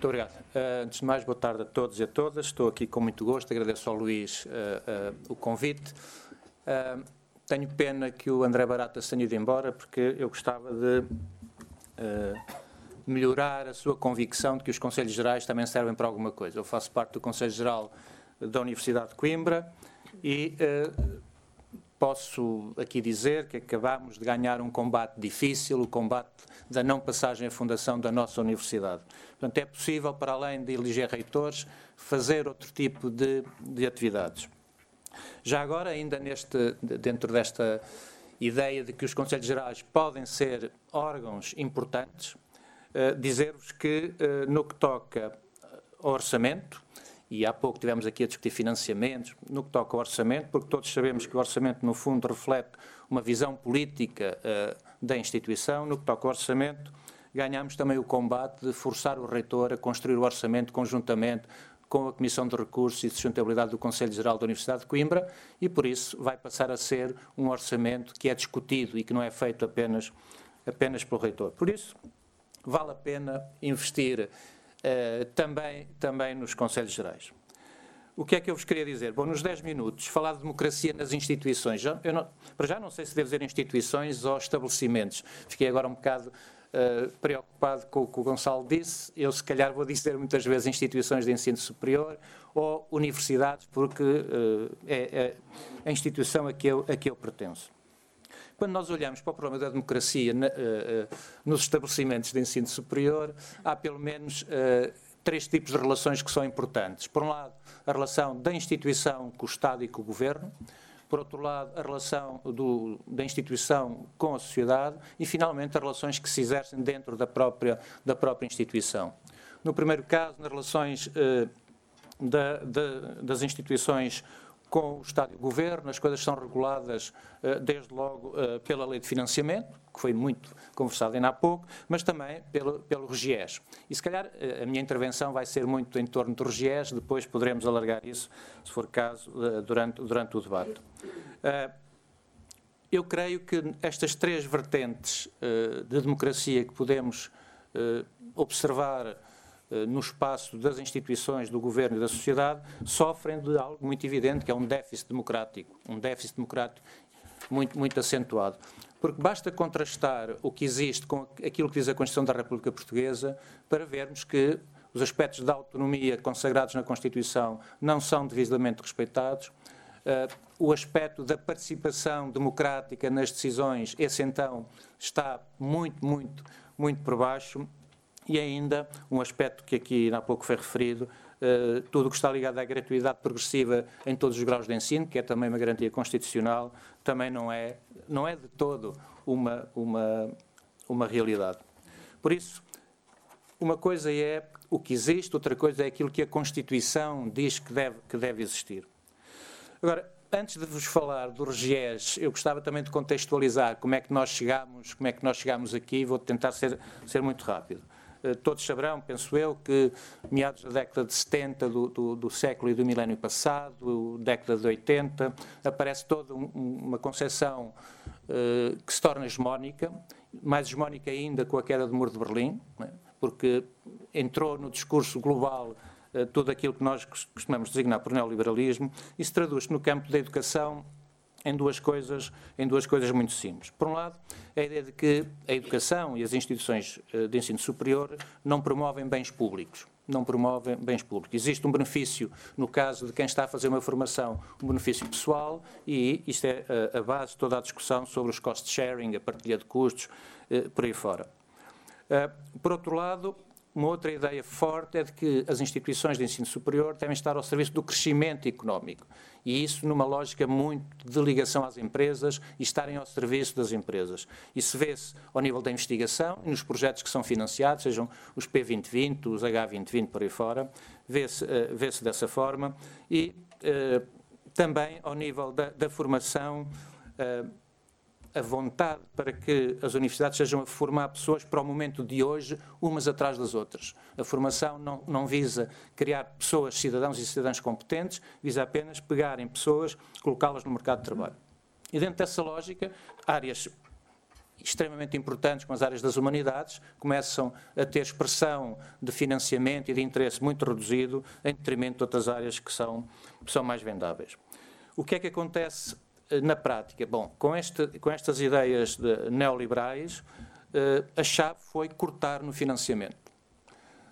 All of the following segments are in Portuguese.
Muito obrigado. Uh, antes de mais, boa tarde a todos e a todas. Estou aqui com muito gosto. Agradeço ao Luís uh, uh, o convite. tenho pena que o André Barata tenha ido embora, porque eu gostava de melhorar a sua convicção de que os Conselhos Gerais também servem para alguma coisa. Eu faço parte do Conselho Geral da Universidade de Coimbra e posso aqui dizer que acabamos de ganhar um combate difícil, o combate da não passagem à fundação da nossa universidade. Portanto, é possível, para além de eleger reitores, fazer outro tipo de, de atividades. Já agora, ainda neste, dentro desta ideia de que os Conselhos Gerais podem ser órgãos importantes, uh, dizer-vos que, uh, no que toca ao orçamento, e há pouco tivemos aqui a discutir financiamentos, no que toca ao orçamento, porque todos sabemos que o orçamento, no fundo, reflete uma visão política uh, da instituição, no que toca ao orçamento, ganhamos também o combate de forçar o reitor a construir o orçamento conjuntamente com a Comissão de Recursos e Sustentabilidade do Conselho Geral da Universidade de Coimbra e, por isso, vai passar a ser um orçamento que é discutido e que não é feito apenas, apenas pelo reitor. Por isso, vale a pena investir uh, também, também nos Conselhos Gerais. O que é que eu vos queria dizer? Bom, nos 10 minutos, falar de democracia nas instituições. Eu não, para já não sei se devo dizer instituições ou estabelecimentos. Fiquei agora um bocado uh, preocupado com o que o Gonçalo disse. Eu, se calhar, vou dizer muitas vezes instituições de ensino superior ou universidades, porque uh, é, é, a instituição a que, eu, a que eu pertenço. Quando nós olhamos para o problema da democracia na, uh, uh, nos estabelecimentos de ensino superior, há pelo menos uh, três tipos de relações que são importantes. Por um lado, a relação da instituição com o Estado e com o Governo. Por outro lado, a relação do, da instituição com a sociedade. E, finalmente, as relações que se exercem dentro da própria, da própria instituição. No primeiro caso, nas relações da, da, das instituições com o Estado e o Governo, as coisas são reguladas eh, desde logo eh, pela lei de financiamento, que foi muito conversado ainda há pouco, mas também pelo, pelo RGES. E se calhar eh, a minha intervenção vai ser muito em torno do RGES, depois poderemos alargar isso, se for caso, durante, durante o debate. Eu creio que estas três vertentes de democracia que podemos observar no espaço das instituições, do governo e da sociedade, sofrem de algo muito evidente, que é um déficit democrático, um déficit democrático muito, muito acentuado. Porque basta contrastar o que existe com aquilo que diz a Constituição da República Portuguesa para vermos que os aspectos da autonomia consagrados na Constituição não são devidamente respeitados. Uh, o aspecto da participação democrática nas decisões, esse então está muito, muito, muito por baixo e ainda um aspecto que aqui há pouco foi referido, uh, tudo o que está ligado à gratuidade progressiva em todos os graus de ensino, que é também uma garantia constitucional, também não é, não é de todo uma, uma, uma realidade. Por isso, uma coisa é o que existe, outra coisa é aquilo que a Constituição diz que deve, que deve existir. Agora, antes de vos falar do RGES, eu gostava também de contextualizar como é que nós chegamos, como é que nós chegamos aqui, vou tentar ser, ser muito rápido. Eh, todos saberão, penso eu, que meados da década de 70 do, do, do século e do milénio passado, década de 80, aparece toda um, uma concepção uh, que se torna hegemónica, mais hegemónica ainda com a queda do Muro de Berlim, né, porque entrou no discurso global uh, tudo aquilo que nós costumamos designar por neoliberalismo e se traduz no campo da educação em duas coisas, em duas coisas muito simples. Por um lado, a ideia de que a educação e as instituições eh, de ensino superior não promovem bens públicos. Não promovem bens públicos. Existe um benefício, no caso de quem está a fazer uma formação, um benefício pessoal, e isto é eh, a base de toda a discussão sobre os cost sharing, a partilha de custos, eh, por aí fora. Por outro lado, uma outra ideia forte é de que as instituições de ensino superior devem estar ao serviço do crescimento económico. E isso numa lógica muito de ligação às empresas e estarem ao serviço das empresas. Isso vê-se ao nível da investigação e nos projetos que são financiados, sejam os P2020, os H2020 por aí fora, vê-se uh, vê dessa forma. E uh, também ao nível da, da formação. Uh, a vontade para que as universidades sejam a formar pessoas para o momento de hoje, umas atrás das outras. A formação não, não visa criar pessoas, cidadãos e cidadãs competentes, visa apenas pegarem pessoas, colocá-las no mercado de trabalho. E dentro dessa lógica, áreas extremamente importantes, como as áreas das humanidades, começam a ter expressão de financiamento e de interesse muito reduzido, em detrimento de outras áreas que são, que são mais vendáveis. O que é que acontece na prática? Bom, com, este, com estas ideias neoliberais, eh, a chave foi cortar no financiamento.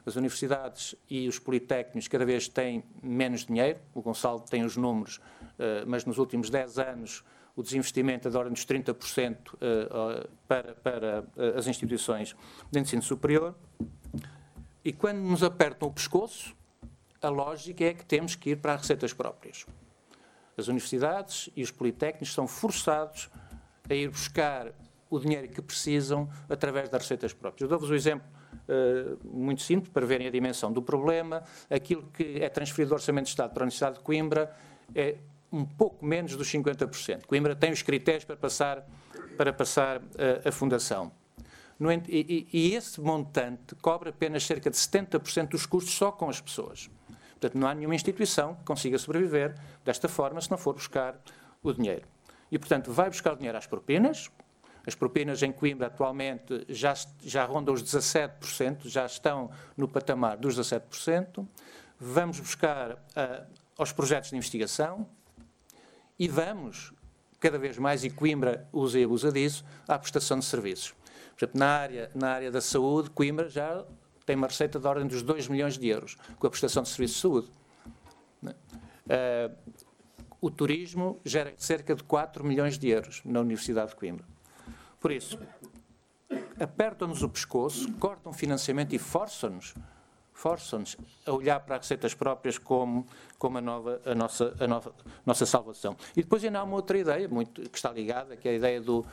As universidades e os politécnicos cada vez têm menos dinheiro, o Gonçalo tem os números, eh, mas nos últimos 10 anos o desinvestimento é da ordem dos 30% para, para as instituições de ensino superior. E quando nos apertam o pescoço, a lógica é que temos que ir para as receitas próprias. As universidades e os politécnicos são forçados a ir buscar o dinheiro que precisam através das receitas próprias. Eu dou-vos um exemplo uh, muito simples para verem a dimensão do problema. Aquilo que é transferido do Orçamento de Estado para a Universidade de Coimbra é um pouco menos dos 50%. Coimbra tem os critérios para passar, para passar uh, a fundação. No, e, e, esse montante cobra apenas cerca de 70% dos custos só com as pessoas. Portanto, não há nenhuma instituição que consiga sobreviver desta forma se não for buscar o dinheiro. E, portanto, vai buscar o dinheiro às propinas. As propinas em Coimbra atualmente já, já rondam os 17%, já estão no patamar dos 17%. Vamos buscar uh, aos projetos de investigação e vamos, cada vez mais, e Coimbra usa e abusa disso, à prestação de serviços. Por exemplo, na área, na área da saúde, Coimbra já tem uma receita da ordem dos 2 milhões de euros com a prestação de serviços de saúde. Uh, o turismo gera cerca de 4 milhões de euros na Universidade de Coimbra. Por isso, apertam-nos o pescoço, cortam financiamento e forçam-nos forçam-nos a olhar para as receitas próprias como, como a, nova, a, nossa, a nova, nossa salvação. E depois ainda há uma outra ideia muito, que está ligada, que é a ideia do,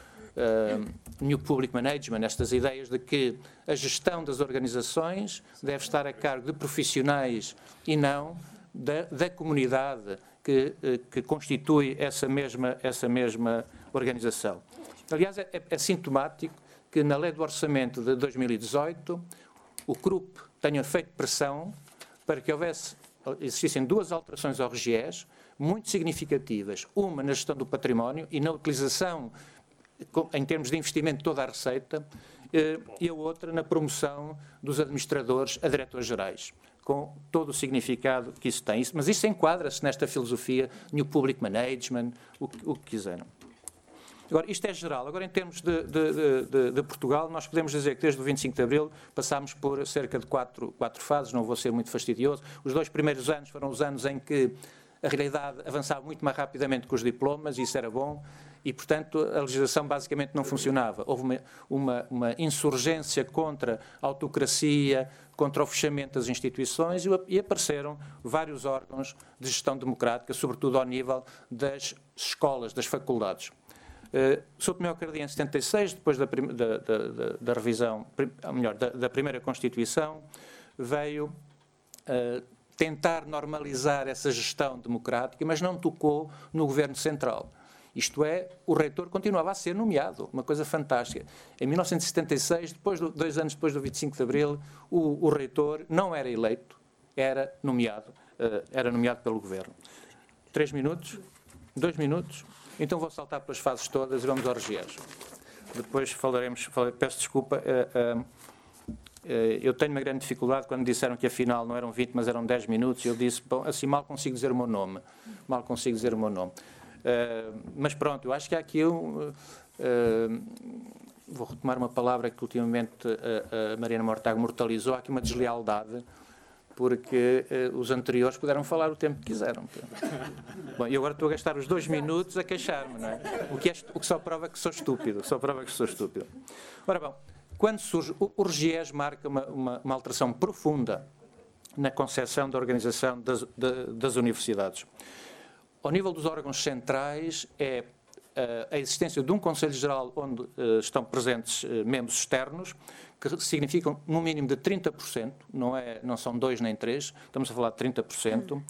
New Public Management, estas ideias de que a gestão das organizações deve estar a cargo de profissionais e não da, da comunidade que, uh, que constitui essa mesma, essa mesma organização. Aliás, é, é sintomático que na lei do orçamento de 2018 o CRUP tenha feito pressão para que houvesse, existissem duas alterações ao RGES muito significativas. Uma na gestão do património e na utilização em termos de investimento toda a receita, eh, e a outra na promoção dos administradores a diretores gerais, com todo o significado que isso tem. Mas isso enquadra-se nesta filosofia New Public Management, o, o que quiseram. Agora, isto é geral. Agora, em termos de, de, de, de, Portugal, nós podemos dizer que desde o 25 de Abril passámos por cerca de quatro, quatro fases, não vou ser muito fastidioso. Os dois primeiros anos foram os anos em que a realidade avançava muito mais rapidamente com os diplomas, isso era bom e, portanto, a legislação basicamente não funcionava. Houve uma, uma, uma insurgência contra a autocracia, contra o fechamento das instituições e apareceram vários órgãos de gestão democrática, sobretudo ao nível das escolas, das faculdades. Uh, Sou Tomé Cardia em 76, depois da, da, da, da revisão, melhor, da, primeira Constituição, veio uh, tentar normalizar essa gestão democrática, mas não tocou no Governo Central. Isto é, o reitor continuava a ser nomeado, uma coisa fantástica. Em 1976, depois do, dois anos depois do 25 de Abril, o, o reitor não era eleito, era nomeado, uh, era nomeado pelo governo. Três minutos? Dois minutos? Então vou saltar pelas fases todas e vamos ao RGES. Depois falaremos, peço desculpa, uh, uh, eu tenho uma grande dificuldade quando disseram que afinal não eram 20, mas eram 10 minutos. Eu disse, bom, assim mal consigo dizer o meu nome. Mal consigo dizer o meu nome. Uh, mas pronto, eu acho que há aqui um. Uh, vou retomar uma palavra que ultimamente a, a Mariana Mortago mortalizou. Há aqui uma deslealdade, porque uh, os anteriores puderam falar o tempo que quiseram. Bom, e agora estou a gastar os dois minutos a queixar-me, não é? O que, é, o que só prova que sou estúpido. Só prova que sou estúpido. Ora bom, quando surge. O, o RGES marca uma, uma, uma alteração profunda na concepção da organização das, de, das universidades. Ao nível dos órgãos centrais, é uh, a existência de um Conselho Geral onde uh, estão presentes uh, membros externos, que significam no mínimo de 30%, não, é, não são dois nem três, estamos a falar de 30%.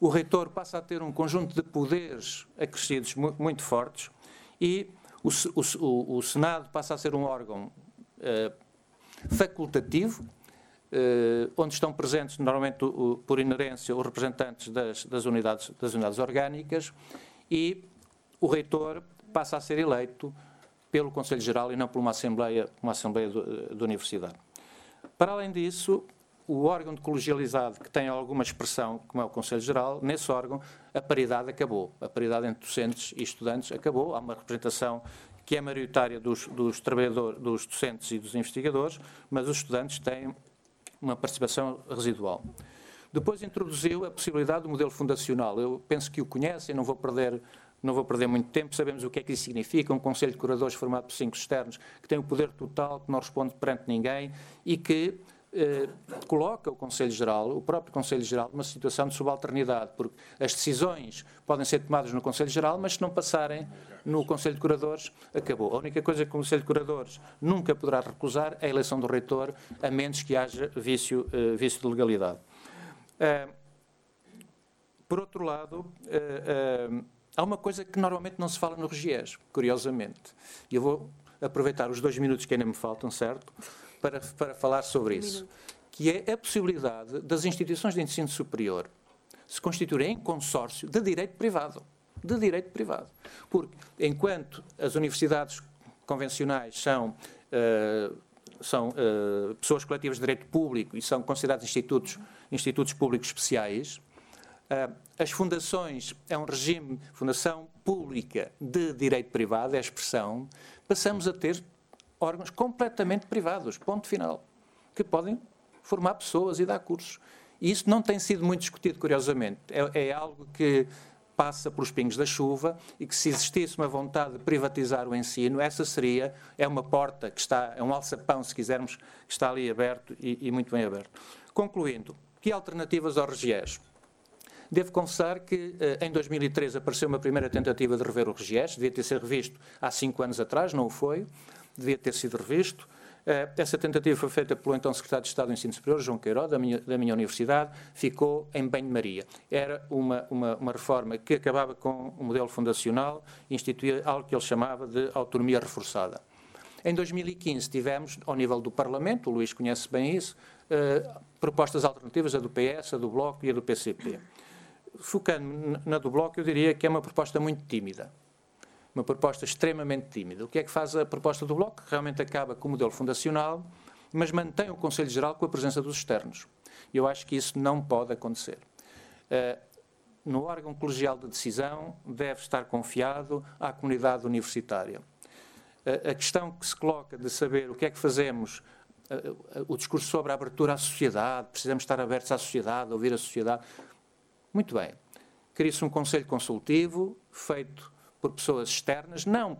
O reitor passa a ter um conjunto de poderes acrescidos mu muito fortes e o, o, o, Senado passa a ser um órgão facultativo, eh, onde estão presentes, normalmente por inerência, os representantes das, das, unidades, das unidades orgânicas, e o reitor passa a ser eleito pelo Conselho Geral e não por uma Assembleia, uma Assembleia da Universidade. Para além disso, o órgão de colegialidade que tem alguma expressão, como é o Conselho Geral, nesse órgão a paridade acabou. A paridade entre docentes e estudantes acabou. Há uma representação que é maioritária dos, dos trabalhadores, dos docentes e dos investigadores, mas os estudantes têm uma participação residual. Depois introduziu a possibilidade do modelo fundacional. Eu penso que o conhecem, não vou perder não vou perder muito tempo, sabemos o que é que isso significa, um Conselho de Curadores formado por cinco externos, que tem o poder total, que não responde perante ninguém e que eh, coloca o Conselho Geral, o próprio Conselho Geral, numa situação de subalternidade, porque as decisões podem ser tomadas no Conselho Geral, mas se não passarem no Conselho de Curadores, acabou. A única coisa que o Conselho de Curadores nunca poderá recusar é a eleição do reitor, a menos que haja vício, eh, vício de legalidade. Eh, por outro lado, eh, eh, Há uma coisa que normalmente não se fala no Regies, curiosamente. E eu vou aproveitar os dois minutos que ainda me faltam, certo? Para, para falar sobre isso. Que é a possibilidade das instituições de ensino superior se constituírem em consórcio de direito privado. De direito privado. Porque, enquanto as universidades convencionais são. Uh, são uh, pessoas coletivas de direito público e são considerados institutos, institutos públicos especiais, ah, as fundações é um regime, fundação pública de direito privado, é a expressão, passamos a ter órgãos completamente privados, ponto final, que podem formar pessoas e dar cursos. E isso não tem sido muito discutido, curiosamente. É, é algo que passa pelos pingos da chuva e que se existisse uma vontade de privatizar o ensino, essa seria, é uma porta que está, é um alçapão, se quisermos, que está ali aberto e, e muito bem aberto. Concluindo, que alternativas ao RGES? Devo confessar que eh, em 2013 apareceu uma primeira tentativa de rever o RGES, devia ter sido revisto há cinco anos atrás, não o foi, devia ter sido revisto. Eh, essa tentativa foi feita pelo então Secretário de Estado do Ensino Superior, João Queiroz, da minha, da minha universidade, ficou em banho-maria. Era uma, uma, uma, reforma que acabava com o modelo fundacional e instituía algo que ele chamava de autonomia reforçada. Em 2015 tivemos, ao nível do Parlamento, o Luís conhece bem isso, eh, propostas alternativas, a do PS, a do Bloco e a do PCP focando na do Bloco, eu diria que é uma proposta muito tímida. Uma proposta extremamente tímida. O que é que faz a proposta do Bloco? Realmente acaba com o modelo fundacional, mas mantém o Conselho Geral com a presença dos externos. Eu acho que isso não pode acontecer. Uh, no órgão colegial de decisão deve estar confiado à comunidade universitária. Uh, a questão que se coloca de saber o que é que fazemos, uh, o discurso sobre a abertura à sociedade, precisamos estar abertos à sociedade, ouvir a sociedade, muito bem. Cria-se um conselho consultivo feito por pessoas externas, não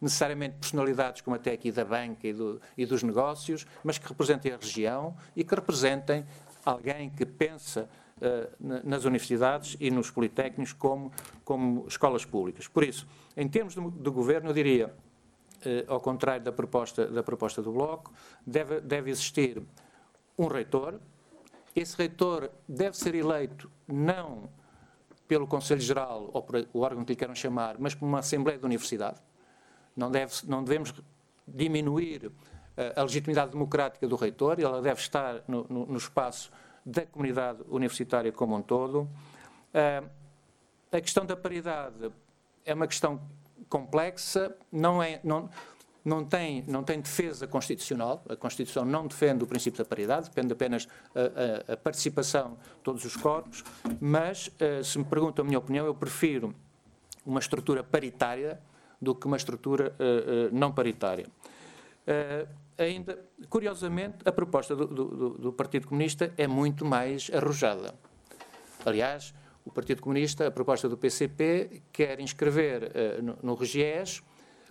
necessariamente personalidades como até aqui da banca e, do, e, dos negócios, mas que representem a região e que representem alguém que pensa uh, nas universidades e nos politécnicos como, como escolas públicas. Por isso, em termos de governo, eu diria, uh, ao contrário da proposta, da proposta do Bloco, deve, deve existir um reitor, esse reitor deve ser eleito não pelo Conselho Geral ou por o órgão que lhe queiram chamar, mas por uma Assembleia da Universidade. Não, deve, não devemos diminuir eh, a legitimidade democrática do reitor, ela deve estar no, no, no espaço da comunidade universitária como um todo. Uh, a questão da paridade é uma questão complexa, não é, não, não tem, não tem defesa constitucional, a Constituição não defende o princípio da paridade, depende apenas a, a, a participação de todos os corpos, mas, uh, se me perguntam a minha opinião, eu prefiro uma estrutura paritária do que uma estrutura não paritária. ainda, curiosamente, a proposta do, do, do, Partido Comunista é muito mais arrojada. Aliás, o Partido Comunista, a proposta do PCP, quer inscrever no, no RGES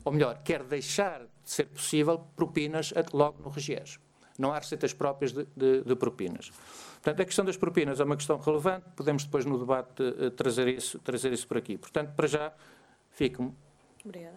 ou melhor, quer deixar de ser possível propinas logo no RGES. Não há receitas próprias de, de, de, propinas. Portanto, a questão das propinas é uma questão relevante, podemos depois no debate uh, trazer, isso, trazer isso por aqui. Portanto, para já, fico-me. Obrigada.